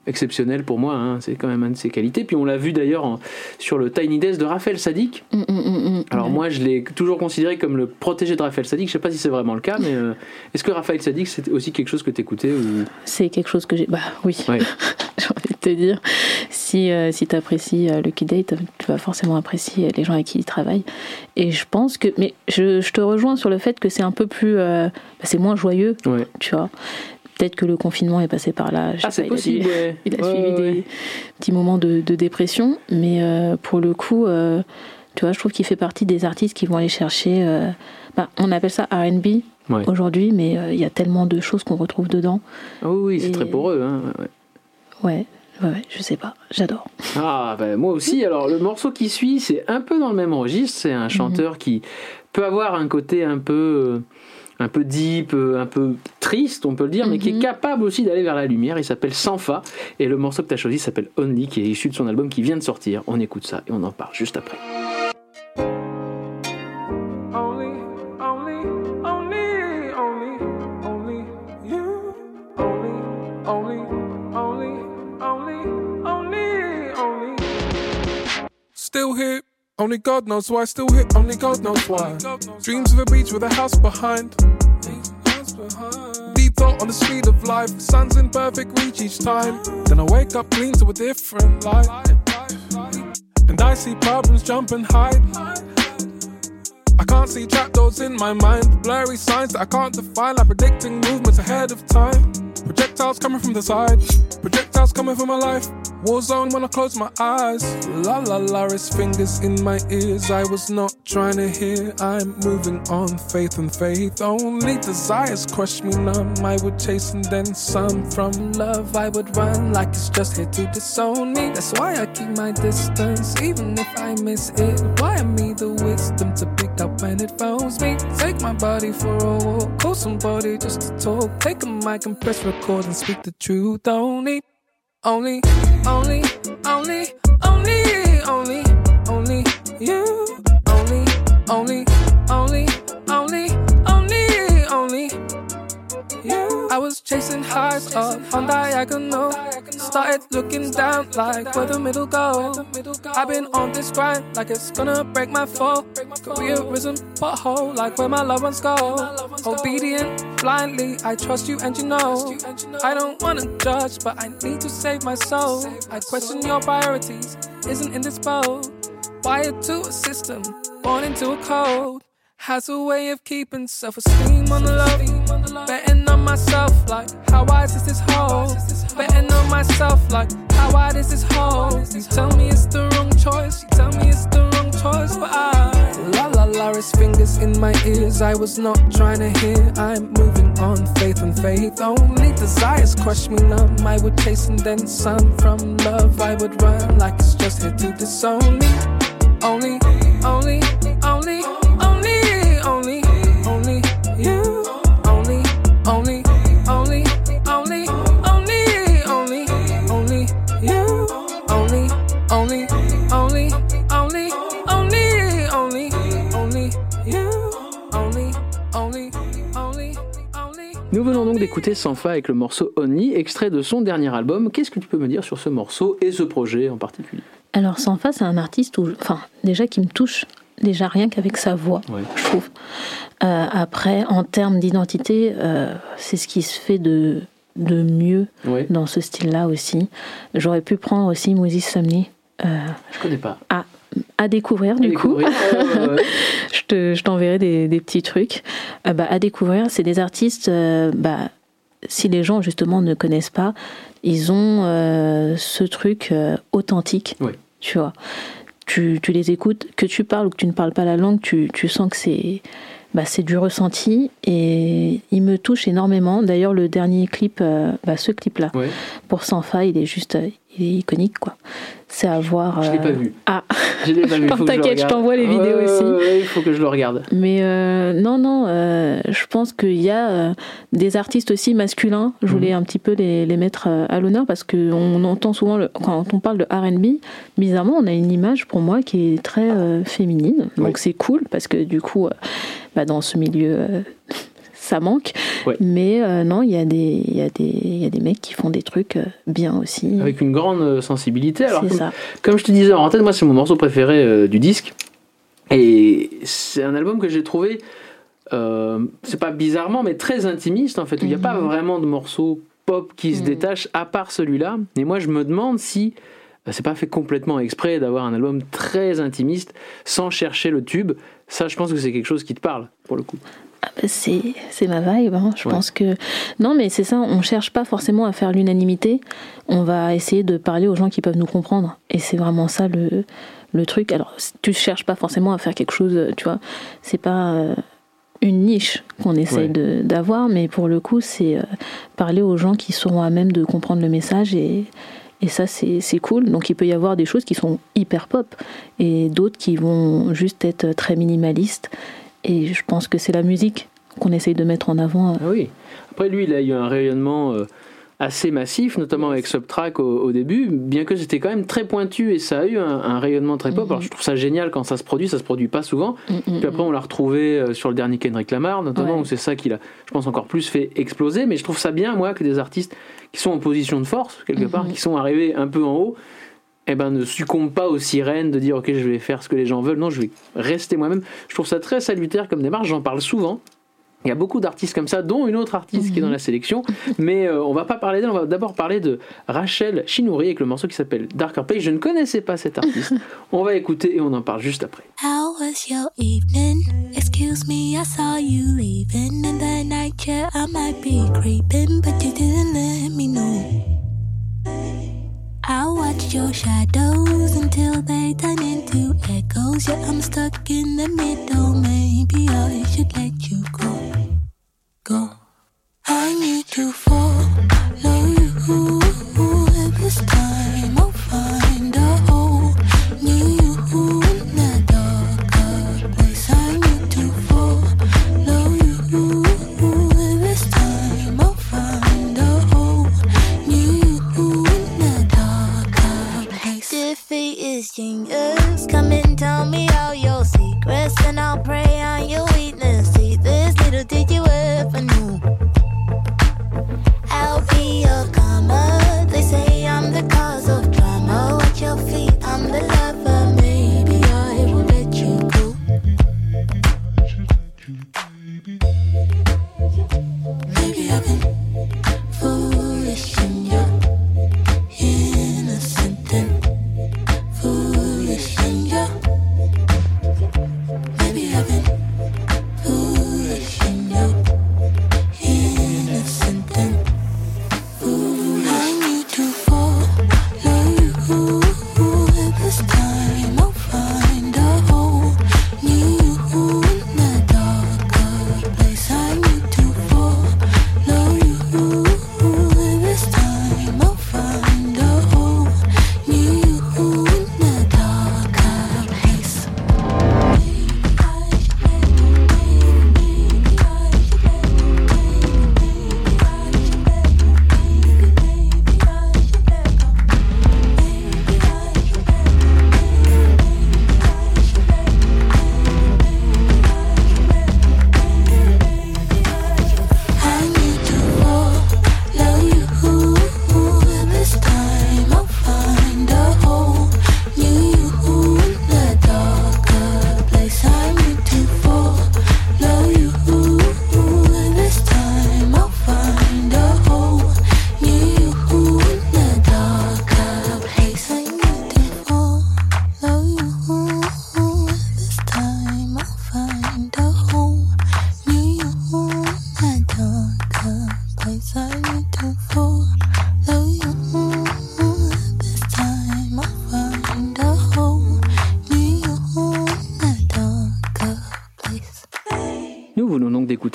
[SPEAKER 2] euh, exceptionnelle pour moi, hein, c'est quand même une de ses qualités. Puis on l'a vu d'ailleurs sur le Tiny Desk de Raphaël Sadik.
[SPEAKER 7] Mm, mm, mm.
[SPEAKER 2] Alors
[SPEAKER 7] Ouais.
[SPEAKER 2] moi, je l'ai toujours considéré comme le protégé de Raphaël Sadik. Je sais pas si c'est vraiment le cas, mais euh, est-ce que Raphaël Sadik c'est aussi quelque chose que tu écoutais ou...
[SPEAKER 7] C'est quelque chose que j'ai. Bah oui,
[SPEAKER 2] Ouais.
[SPEAKER 7] j'ai envie de te dire. Si, euh, si tu apprécies le Lucky Day, t'as- tu vas forcément apprécier les gens avec qui il travaille. Et je pense que. Mais je, je te rejoins sur le fait que c'est un peu plus. euh, bah, c'est moins joyeux,
[SPEAKER 2] Ouais.
[SPEAKER 7] tu vois. Peut-être que le confinement est passé par là.
[SPEAKER 2] Ah, c'est
[SPEAKER 7] pas, il a dû-
[SPEAKER 2] possible. ouais.
[SPEAKER 7] Il a
[SPEAKER 2] Ouais,
[SPEAKER 7] suivi
[SPEAKER 2] ouais,
[SPEAKER 7] des petits moments de, de dépression, mais euh, pour le coup, euh, tu vois, je trouve qu'il fait partie des artistes qui vont aller chercher. euh, bah, on appelle ça R&B
[SPEAKER 2] Ouais.
[SPEAKER 7] aujourd'hui, mais euh, il y a tellement de choses qu'on retrouve dedans.
[SPEAKER 2] Ah oui, c'est
[SPEAKER 7] Et-
[SPEAKER 2] très poreux. Hein. ouais, ouais.
[SPEAKER 7] Je sais pas, j'adore.
[SPEAKER 2] Ah, ben, moi aussi. Alors, le morceau qui suit, c'est un peu dans le même registre. C'est un chanteur qui peut avoir un côté un peu, euh, un peu deep, euh, un peu triste, on peut le dire, mais qui est
[SPEAKER 7] Mhm.
[SPEAKER 2] capable aussi d'aller vers la lumière. Il s'appelle Sanfa. Et le morceau que tu as choisi s'appelle Only, qui est issu de son album qui vient de sortir. On écoute ça et on en parle juste après.
[SPEAKER 9] Only God knows why. I Still here. Only God knows why. Dreams of a beach with a house behind. Deep thought on the speed of life. Sun's in perfect reach each time. Then I wake up clean to a different light. And I see problems jump and hide. I can't see trapdoors in my mind. Blurry signs that I can't define, like predicting movements ahead of time. Projectiles coming from the side, projectiles coming from my life. War zone when I close my eyes. La la la, his fingers in my ears. I was not trying to hear. I'm moving on, faith and faith. Only desires crush me numb. I would chase and then some. From love, I would run like it's just here to disown me. That's why I keep my distance, even if I miss it. Wire me the wisdom to pick up when it phones me. Take my body for a walk, call somebody just to talk. Take a mic and press record and speak the truth. Only, only, only, only, only, only, only you. Only, only, was chasing highs up on diagonal. Started looking down like where the middle go. I've been on this grind like it's gonna break my fall. Careerism pothole like where my loved ones go. Obedient blindly, I trust you and you know. I don't wanna judge, but I need to save my soul. I question your priorities, isn't in this boat. Wired to a system, born into a code. Has a way of keeping self esteem on the low. Betting on myself, like, how wise is this hole? Betting on myself, like, how wide is this hole? You tell me it's the wrong choice, you tell me it's the wrong choice, but I. La la la, his fingers in my ears, I was not trying to hear. I'm moving on, faith and faith. Only desires crush me numb. I would chase and then some. From love, I would run like it's just here to disown me. Only, only, only,
[SPEAKER 2] Nous venons donc d'écouter Sanfa avec le morceau Only, extrait de son dernier album. Qu'est-ce que tu peux me dire sur ce morceau et ce projet en particulier?
[SPEAKER 7] Alors Sanfa, c'est un artiste où, enfin, déjà qui me touche, déjà rien qu'avec sa voix, je trouve. Euh, après, en termes d'identité, euh, c'est ce qui se fait de, de mieux dans ce style-là aussi. J'aurais pu prendre aussi Moses Sumney euh,
[SPEAKER 2] je connais pas.
[SPEAKER 7] À découvrir du coup.
[SPEAKER 2] Découvrir. Ouais,
[SPEAKER 7] je te- je t'enverrai des, des petits trucs. Euh, bah, à découvrir, c'est des artistes, euh, bah, si les gens justement ne connaissent pas, ils ont euh, ce truc euh, authentique,
[SPEAKER 2] Ouais.
[SPEAKER 7] tu vois. Tu, tu les écoutes, que tu parles ou que tu ne parles pas la langue, tu, tu sens que c'est bah, c'est du ressenti et il me touche énormément. D'ailleurs, le dernier clip, euh, bah, ce clip-là,
[SPEAKER 2] Ouais.
[SPEAKER 7] pour Sanfa, il est juste euh, il est iconique, quoi. C'est à voir.
[SPEAKER 2] Je l'ai
[SPEAKER 7] euh,
[SPEAKER 2] pas vu.
[SPEAKER 7] Ah,
[SPEAKER 2] Je l'ai pas vu.
[SPEAKER 7] T'inquiète, je t'envoie les vidéos aussi.
[SPEAKER 2] Il faut que je le regarde.
[SPEAKER 7] Mais euh, non, non, euh, je pense qu'il y a euh, des artistes aussi masculins. Je voulais un petit peu les, les mettre euh, à l'honneur parce qu'on entend souvent, le- quand on parle de RB, bizarrement, on a une image pour moi qui est très euh, féminine. Donc
[SPEAKER 2] Oui.
[SPEAKER 7] c'est cool parce que du coup, euh, bah, dans ce milieu, euh, ça manque.
[SPEAKER 2] Ouais.
[SPEAKER 7] Mais euh, non, il y, a des- y, a des- il y a des mecs qui font des trucs euh, bien aussi.
[SPEAKER 2] Avec une grande sensibilité. Alors, comme,
[SPEAKER 7] ça.
[SPEAKER 2] comme je te disais en tête, moi, c'est mon morceau préféré du disque. Et c'est un album que j'ai trouvé, c'est pas bizarrement, mais très intimiste en fait, où il n'y a pas
[SPEAKER 7] Mhm.
[SPEAKER 2] vraiment de morceaux pop qui se
[SPEAKER 7] Mhm.
[SPEAKER 2] détachent à part celui-là. Et moi, je me demande si c'est pas fait complètement exprès d'avoir un album très intimiste sans chercher le tube. Ça, je pense que c'est quelque chose qui te parle pour le coup.
[SPEAKER 7] Ah bah, c'est c'est ma vibe. hein. Je
[SPEAKER 2] Ouais.
[SPEAKER 7] pense que non, mais c'est ça. On cherche pas forcément à faire l'unanimité. On va essayer de parler aux gens qui peuvent nous comprendre. Et c'est vraiment ça le le truc. Alors, tu cherches pas forcément à faire quelque chose. Tu vois, c'est pas euh, une niche qu'on essaye
[SPEAKER 2] Ouais.
[SPEAKER 7] d'avoir, mais pour le coup, c'est euh, parler aux gens qui seront à même de comprendre le message et et ça, c'est cool. Donc, il peut y avoir des choses qui sont hyper pop et d'autres qui vont juste être très minimalistes. Et je pense que c'est la musique qu'on essaye de mettre en avant.
[SPEAKER 2] Ah oui. Après, lui, il a eu un rayonnement euh, assez massif, notamment avec Subtrack au, au début, bien que c'était quand même très pointu et ça a eu un, un rayonnement très pop.
[SPEAKER 7] Mhm.
[SPEAKER 2] Alors, je trouve ça génial quand ça se produit, ça se produit pas souvent.
[SPEAKER 7] mm,
[SPEAKER 2] Puis après, on l'a retrouvé euh, sur le dernier Kendrick Lamar, notamment,
[SPEAKER 7] Ouais.
[SPEAKER 2] où c'est ça qui l'a, je pense, encore plus fait exploser. Mais je trouve ça bien, moi, que des artistes qui sont en position de force, quelque part,
[SPEAKER 7] Mhm.
[SPEAKER 2] qui sont arrivés un peu en haut, eh ben, ne succombent pas aux sirènes de dire, OK, je vais faire ce que les gens veulent. Non, je vais rester moi-même. Je trouve ça très salutaire comme démarche, j'en parle souvent. Il y a beaucoup d'artistes comme ça, dont une autre artiste qui est dans la sélection. Mais euh, on va pas parler d'elle, on va d'abord parler de Rachel Chinouri avec le morceau qui s'appelle Darker Place. Je ne connaissais pas cet artiste. on va écouter et on en parle juste après.
[SPEAKER 10] I watched
[SPEAKER 11] watch your shadows until they turn into echoes. Yeah, I'm stuck in the middle. Maybe I should let you go. Go. I need to follow you. This time
[SPEAKER 10] asking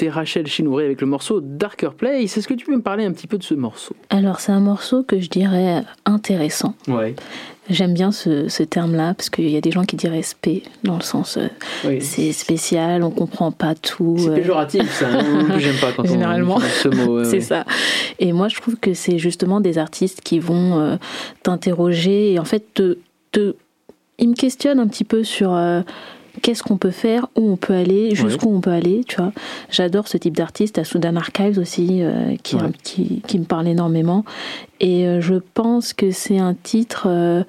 [SPEAKER 10] Rachel Chinouré avec le morceau Darker Place. Est-ce que tu peux me parler un petit peu de ce morceau?
[SPEAKER 7] Alors, c'est un morceau que je dirais intéressant.
[SPEAKER 10] Ouais.
[SPEAKER 7] J'aime bien ce, ce terme-là parce qu'il y a des gens qui diraient spé dans le sens euh,
[SPEAKER 10] Oui.
[SPEAKER 7] c'est spécial, on comprend pas tout.
[SPEAKER 10] C'est
[SPEAKER 7] euh,
[SPEAKER 10] péjoratif, ça. hein. J'aime pas quand
[SPEAKER 7] Généralement.
[SPEAKER 10] ce mot.
[SPEAKER 7] c'est
[SPEAKER 10] ouais.
[SPEAKER 7] ça. Et moi, je trouve que c'est justement des artistes qui vont euh, t'interroger et en fait, te, te- ils me questionnent un petit peu sur euh, qu'est-ce qu'on peut faire, où on peut aller, jusqu'où on peut aller, tu vois. J'adore ce type d'artiste, à Sudan Archives aussi, euh, qui,
[SPEAKER 10] Ouais.
[SPEAKER 7] me parle énormément. Et euh, je pense que c'est un titre euh,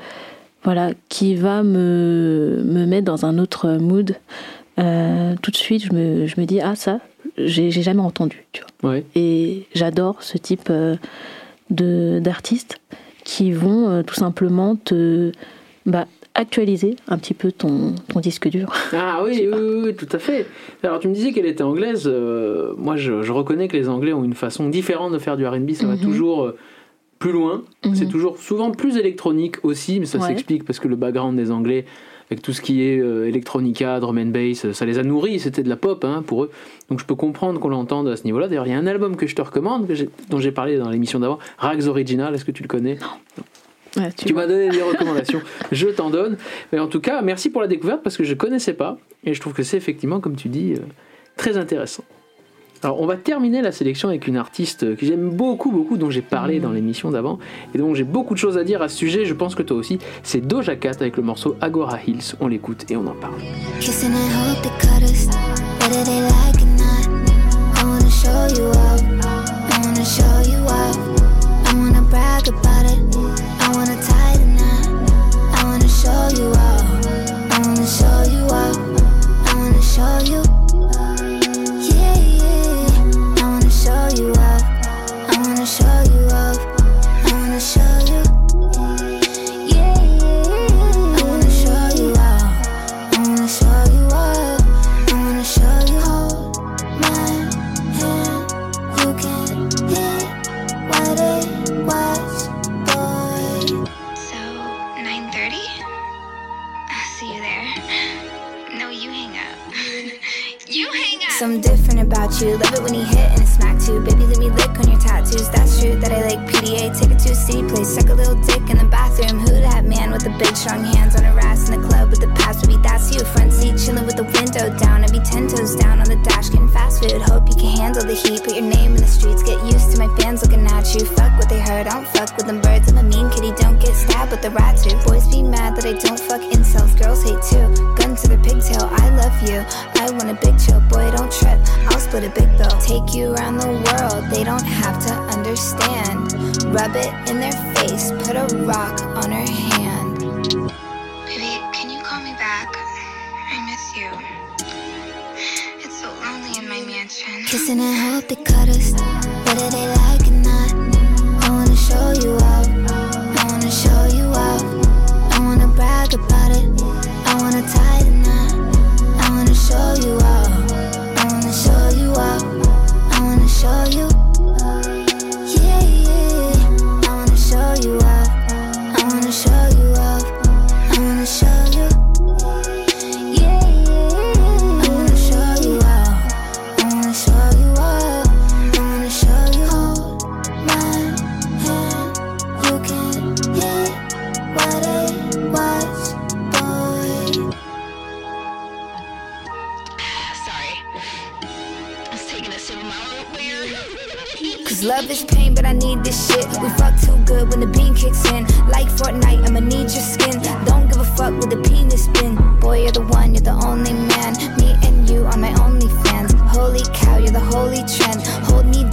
[SPEAKER 7] voilà, qui va me, me mettre dans un autre mood. Euh, tout de suite, je me, je me dis, ah ça, j'ai jamais entendu, tu vois.
[SPEAKER 10] Ouais.
[SPEAKER 7] Et j'adore ce type de d'artistes qui vont tout simplement te bah, actualiser un petit peu ton, ton disque dur.
[SPEAKER 10] Ah oui, oui, oui, tout à fait. Alors tu me disais qu'elle était anglaise. euh, moi, je, je reconnais que les Anglais ont une façon différente de faire du R&B. Ça va
[SPEAKER 7] Mhm.
[SPEAKER 10] toujours euh, plus loin.
[SPEAKER 7] Mhm.
[SPEAKER 10] C'est toujours souvent plus électronique aussi, mais ça
[SPEAKER 7] Ouais.
[SPEAKER 10] s'explique parce que le background des Anglais, avec tout ce qui est euh, electronica, drum and bass, ça les a nourris. C'était de la pop hein, pour eux. Donc je peux comprendre qu'on l'entende à ce niveau-là. D'ailleurs, il y a un album que je te recommande, que dont j'ai parlé dans l'émission d'avant, Rags Original. Est-ce que tu le connais?
[SPEAKER 7] Ouais,
[SPEAKER 10] tu m'as donné des recommandations, je t'en donne. Mais en tout cas, merci pour la découverte parce que je ne connaissais pas et je trouve que c'est effectivement, comme tu dis, euh, très intéressant. Alors, on va terminer la sélection avec une artiste que j'aime beaucoup, beaucoup, dont j'ai parlé dans l'émission d'avant et dont j'ai beaucoup de choses à dire à ce sujet. Je pense que toi aussi. C'est Doja Cat avec le morceau Agora Hills. On l'écoute et on en parle.
[SPEAKER 11] Show you I wanna show you. I wanna brag about it, show you out, I wanna show you out. I wanna show you, yeah. I wanna show you out, I wanna show you out. I wanna show
[SPEAKER 12] about you. Love it when he hit and it smack too. Baby, let me lick on your tattoos. That's true that I like PDA. Take it to a city place. Suck a little dick in the bathroom.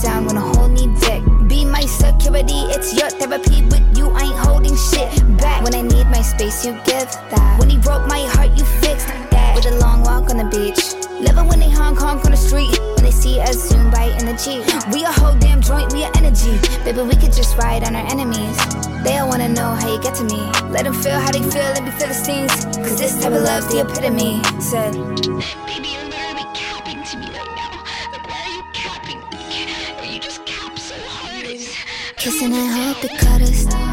[SPEAKER 12] Down when I hold me dick. Be my security, it's your therapy. With you, I ain't holding shit back. When I need my space, you give that. When he broke my heart, you fixed that. With a long walk on the beach. It when they Hong Kong on the street. When they see us zoom by in the Jeep. We a whole damn joint, we a energy. Baby, we could just ride on our enemies. They all wanna know how you get to me. Let them feel how they feel, feel the stings. Cause this type of love's the epitome. Said,
[SPEAKER 1] Baby,
[SPEAKER 12] kissing and hope they cut us.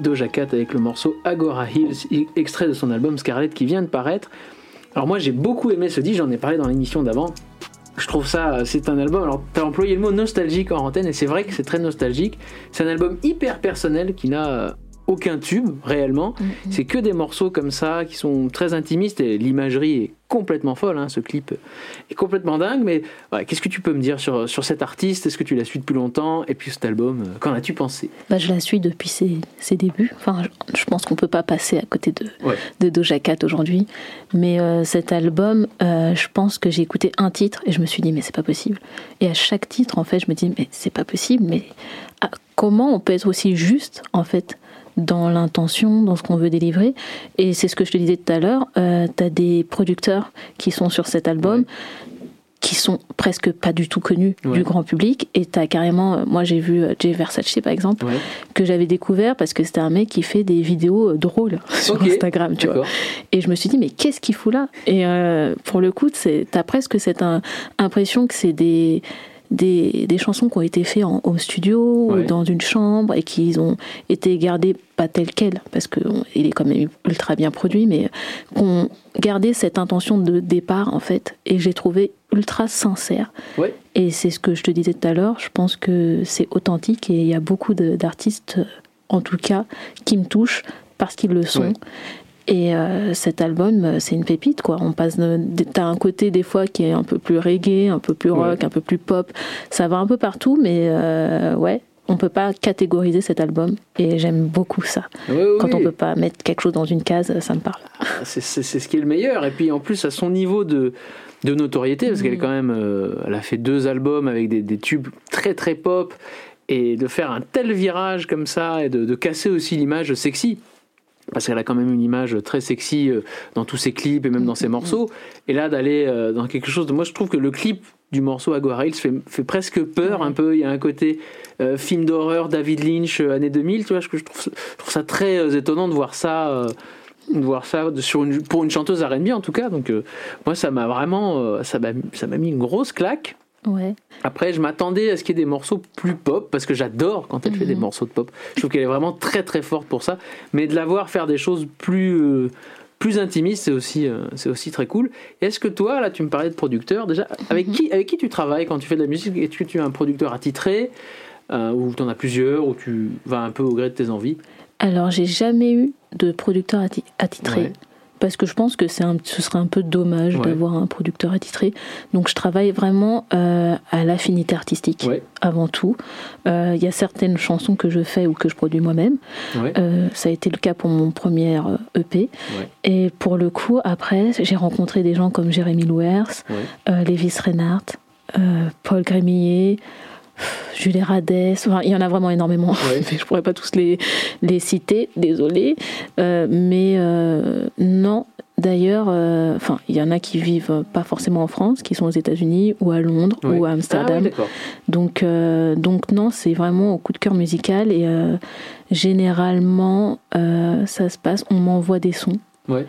[SPEAKER 2] Doja Cat avec le morceau Agora Hills, extrait de son album Scarlet qui vient de paraître. Alors moi j'ai beaucoup aimé ce disque, j'en ai parlé dans l'émission d'avant. Je trouve ça, c'est un album, alors tu as employé le mot nostalgique en antenne et c'est vrai que c'est très nostalgique. C'est un album hyper personnel qui n'a euh, aucun tube réellement. C'est que des morceaux comme ça qui sont très intimistes et l'imagerie est complètement folle. hein, ce clip est complètement dingue. Mais ouais, qu'est-ce que tu peux me dire sur, sur cet artiste? Est-ce que tu la suis depuis longtemps? Et puis cet album, euh, qu'en as-tu pensé?
[SPEAKER 7] Bah, je la suis depuis ses, ses débuts. Enfin, je, je pense qu'on peut pas passer à côté de,
[SPEAKER 2] Ouais.
[SPEAKER 7] de Doja Cat aujourd'hui. Mais euh, cet album, euh, je pense que j'ai écouté un titre et je me suis dit, mais c'est pas possible. Et à chaque titre, en fait, je me dis, mais c'est pas possible. Mais ah, comment on peut être aussi juste, en fait dans l'intention, dans ce qu'on veut délivrer. Et c'est ce que je te disais tout à l'heure, euh, tu as des producteurs qui sont sur cet album, qui sont presque pas du tout connus
[SPEAKER 2] Ouais.
[SPEAKER 7] du grand public. Et tu as carrément, euh, moi j'ai vu euh, Jay Versace par exemple,
[SPEAKER 2] Ouais.
[SPEAKER 7] que j'avais découvert parce que c'était un mec qui fait des vidéos euh, drôles sur Instagram, tu vois. Et je me suis dit, mais qu'est-ce qu'il fout là? Et euh, pour le coup, t'as presque cette impression que c'est des, des, des chansons qui ont été faites en home studio,
[SPEAKER 2] Ouais.
[SPEAKER 7] ou dans une chambre, et qui ont été gardées pas telles quelles, parce qu'il est quand même ultra bien produit, mais qu'on gardé cette intention de départ, en fait, et j'ai trouvé ultra sincère.
[SPEAKER 2] Ouais.
[SPEAKER 7] Et c'est ce que je te disais tout à l'heure, je pense que c'est authentique, et il y a beaucoup d'artistes, en tout cas, qui me touchent parce qu'ils le sont.
[SPEAKER 2] Ouais.
[SPEAKER 7] Et euh, cet album, euh, c'est une pépite, quoi. On passe, de- t'as un côté des fois qui est un peu plus reggae, un peu plus rock, un peu plus pop. Ça va un peu partout, mais euh, ouais, on peut pas catégoriser cet album. Et j'aime beaucoup ça. Quand on
[SPEAKER 2] oui.
[SPEAKER 7] peut pas mettre quelque chose dans une case, ça me parle.
[SPEAKER 2] C'est c'est- ce qui est le meilleur. Et puis en plus, à son niveau de, de notoriété, parce qu'elle est quand même. euh, elle a fait deux albums avec des, des tubes très très pop. et de faire un tel virage comme ça et de, de casser aussi l'image sexy parce qu'elle a quand même une image très sexy euh, dans tous ses clips et même dans ses morceaux. Et là, d'aller euh, dans quelque chose de. Moi, je trouve que le clip du morceau Agua Rails fait, fait presque peur un peu. Il y a un côté euh, film d'horreur, David Lynch, euh, années 2000. Tu vois, je, je trouve, je trouve ça très euh, étonnant de voir ça. de voir ça sur une, pour une chanteuse R&B en tout cas donc moi ça m'a vraiment ça m'a mis une grosse claque
[SPEAKER 7] Ouais.
[SPEAKER 2] après, je m'attendais à ce qu'il y ait des morceaux plus pop, parce que j'adore quand elle fait des morceaux de pop. Je trouve qu'elle est vraiment très très forte pour ça. Mais de la voir faire des choses plus, euh, plus intimistes, c'est aussi, euh, c'est aussi très cool. Est-ce que toi, là, tu me parlais de producteur, déjà, avec, qui, avec qui tu travailles quand tu fais de la musique? Est-ce que tu es un producteur attitré, euh, ou tu en as plusieurs, ou tu vas un peu au gré de tes envies?
[SPEAKER 7] Alors, j'ai jamais eu de producteur atti- attitré.
[SPEAKER 2] Ouais.
[SPEAKER 7] Parce que je pense que c'est un, ce serait un peu dommage
[SPEAKER 2] Ouais.
[SPEAKER 7] d'avoir un producteur attitré. Donc je travaille vraiment euh, à l'affinité artistique
[SPEAKER 2] Ouais.
[SPEAKER 7] avant tout. Euh, Il y a certaines chansons que je fais ou que je produis moi-même.
[SPEAKER 2] Ouais.
[SPEAKER 7] Euh, ça a été le cas pour mon premier EP.
[SPEAKER 2] Ouais.
[SPEAKER 7] Et pour le coup, après, j'ai rencontré des gens comme Jérémy Louers, Lévis Reinhardt, Paul Grémillet, Julie Radès, enfin, il y en a vraiment énormément.
[SPEAKER 2] Ouais.
[SPEAKER 7] je pourrais pas tous les, les citer, désolé. Euh, mais euh, non, d'ailleurs, euh, enfin, il y en a qui vivent pas forcément en France, qui sont aux États-Unis ou à Londres ou à
[SPEAKER 2] Ah oui,
[SPEAKER 7] Amsterdam.
[SPEAKER 2] d'accord.
[SPEAKER 7] Donc, donc non, c'est vraiment au coup de cœur musical et généralement, ça se passe, on m'envoie des sons.
[SPEAKER 2] Ouais.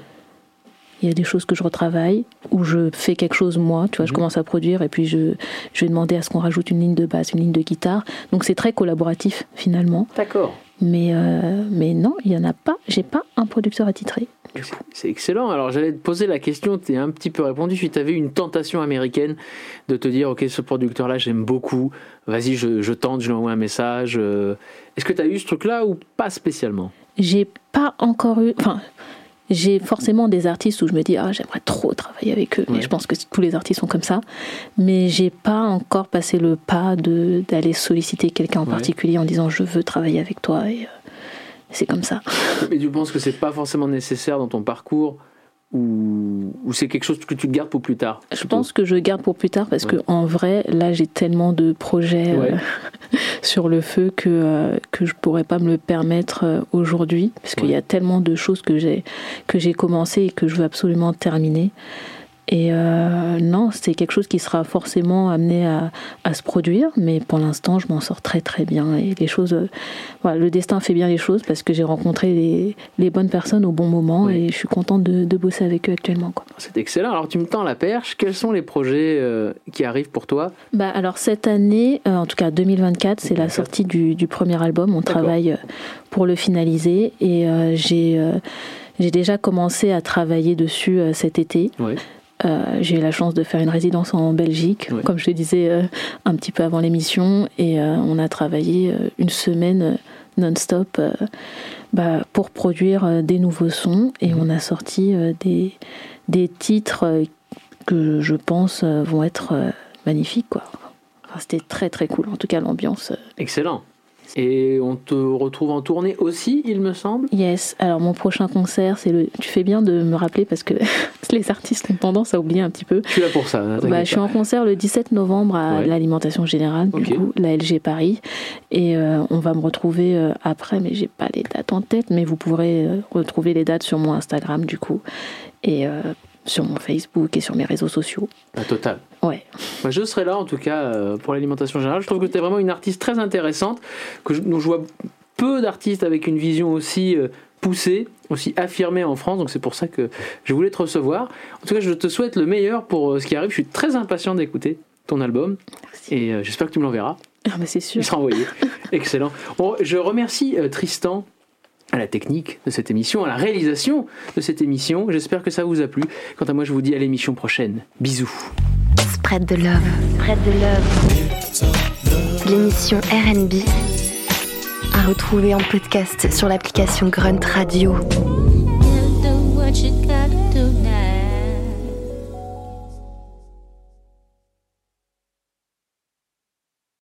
[SPEAKER 7] Il y a des choses que je retravaille ou je fais quelque chose moi, tu vois, je
[SPEAKER 2] Mhm.
[SPEAKER 7] commence à produire et puis je, je vais demander à ce qu'on rajoute une ligne de basse, une ligne de guitare. Donc c'est très collaboratif finalement.
[SPEAKER 2] D'accord.
[SPEAKER 7] Mais, euh, mais non, il y en a pas, j'ai pas un producteur attitré.
[SPEAKER 2] C'est- C'est excellent. Alors j'allais te poser la question, tu as un petit peu répondu. Si tu avais une tentation américaine de te dire, ok, ce producteur-là, j'aime beaucoup, vas-y, je, je tente, je lui envoie un message. euh, Est-ce que tu as eu ce truc-là ou pas spécialement?
[SPEAKER 7] J'ai pas encore eu. Enfin, j'ai forcément des artistes où je me dis, ah, j'aimerais trop travailler avec eux.
[SPEAKER 2] Ouais.
[SPEAKER 7] Et je pense que tous les artistes sont comme ça. Mais j'ai pas encore passé le pas de d'aller solliciter quelqu'un en
[SPEAKER 2] Ouais.
[SPEAKER 7] particulier en disant, je veux travailler avec toi. Et euh, c'est comme ça.
[SPEAKER 2] Mais tu penses que c'est pas forcément nécessaire dans ton parcours ou, ou c'est quelque chose que tu gardes pour plus tard
[SPEAKER 7] Je pense que je garde pour plus tard parce
[SPEAKER 2] Ouais.
[SPEAKER 7] que en vrai, là, j'ai tellement de projets euh, sur le feu que euh, que je pourrais pas me le permettre euh, aujourd'hui parce qu'il y a tellement de choses que j'ai que j'ai commencé et que je veux absolument terminer. Et euh, non, c'est quelque chose qui sera forcément amené à, à se produire, mais pour l'instant, je m'en sors très très bien. Et les choses, euh, voilà, le destin fait bien les choses parce que j'ai rencontré les, les bonnes personnes au bon moment et je suis contente de, de bosser avec eux actuellement.
[SPEAKER 2] C'est excellent. Alors tu me tends la perche. Quels sont les projets euh, qui arrivent pour toi?
[SPEAKER 7] Bah alors cette année, en tout cas 2024, c'est la
[SPEAKER 2] 2024.
[SPEAKER 7] sortie du, du premier album. On travaille pour le finaliser et j'ai j'ai déjà commencé à travailler dessus cet été.
[SPEAKER 2] Ouais.
[SPEAKER 7] Euh, j'ai eu la chance de faire une résidence en Belgique, comme je te disais euh, un petit peu avant l'émission, et euh, on a travaillé une semaine non-stop bah, pour produire des nouveaux sons, et
[SPEAKER 2] Mhm.
[SPEAKER 7] on a sorti des, des titres que je pense vont être magnifiques. Quoi. Enfin, C'était très très cool, en tout cas l'ambiance.
[SPEAKER 2] Excellent. Et on te retrouve en tournée aussi, il me semble.
[SPEAKER 7] Yes, alors mon prochain concert, c'est le. Tu fais bien de me rappeler parce que les artistes ont tendance à oublier un petit peu.
[SPEAKER 2] Je suis là pour ça. ne
[SPEAKER 7] Bah, je suis en concert le 17 novembre à
[SPEAKER 2] Ouais.
[SPEAKER 7] l'alimentation générale, du
[SPEAKER 2] Ok.
[SPEAKER 7] coup, la LG Paris. Et euh, on va me retrouver euh, après, mais j'ai pas les dates en tête, mais vous pourrez euh, retrouver les dates sur mon Instagram, du coup, et sur mon Facebook et sur mes réseaux sociaux.
[SPEAKER 2] La totale.
[SPEAKER 7] Ouais.
[SPEAKER 2] Moi, je serai là en tout cas euh, pour l'alimentation générale. Je trouve que tu es vraiment une artiste très intéressante, que je, dont je vois peu d'artistes avec une vision aussi euh, poussée, aussi affirmée en France. Donc c'est pour ça que je voulais te recevoir. En tout cas, je te souhaite le meilleur pour euh, ce qui arrive. Je suis très impatient d'écouter ton album et euh, j'espère que tu me l'enverras.
[SPEAKER 7] Ah, bah, c'est sûr.
[SPEAKER 2] Il sera envoyé. Excellent. Bon, je remercie Tristan à la technique de cette émission, à la réalisation de cette émission. J'espère que ça vous a plu. Quant à moi, je vous dis à l'émission prochaine. Bisous.
[SPEAKER 13] Spread de love. Spread de love. L'émission RB à retrouver en podcast sur l'application Grunt Radio.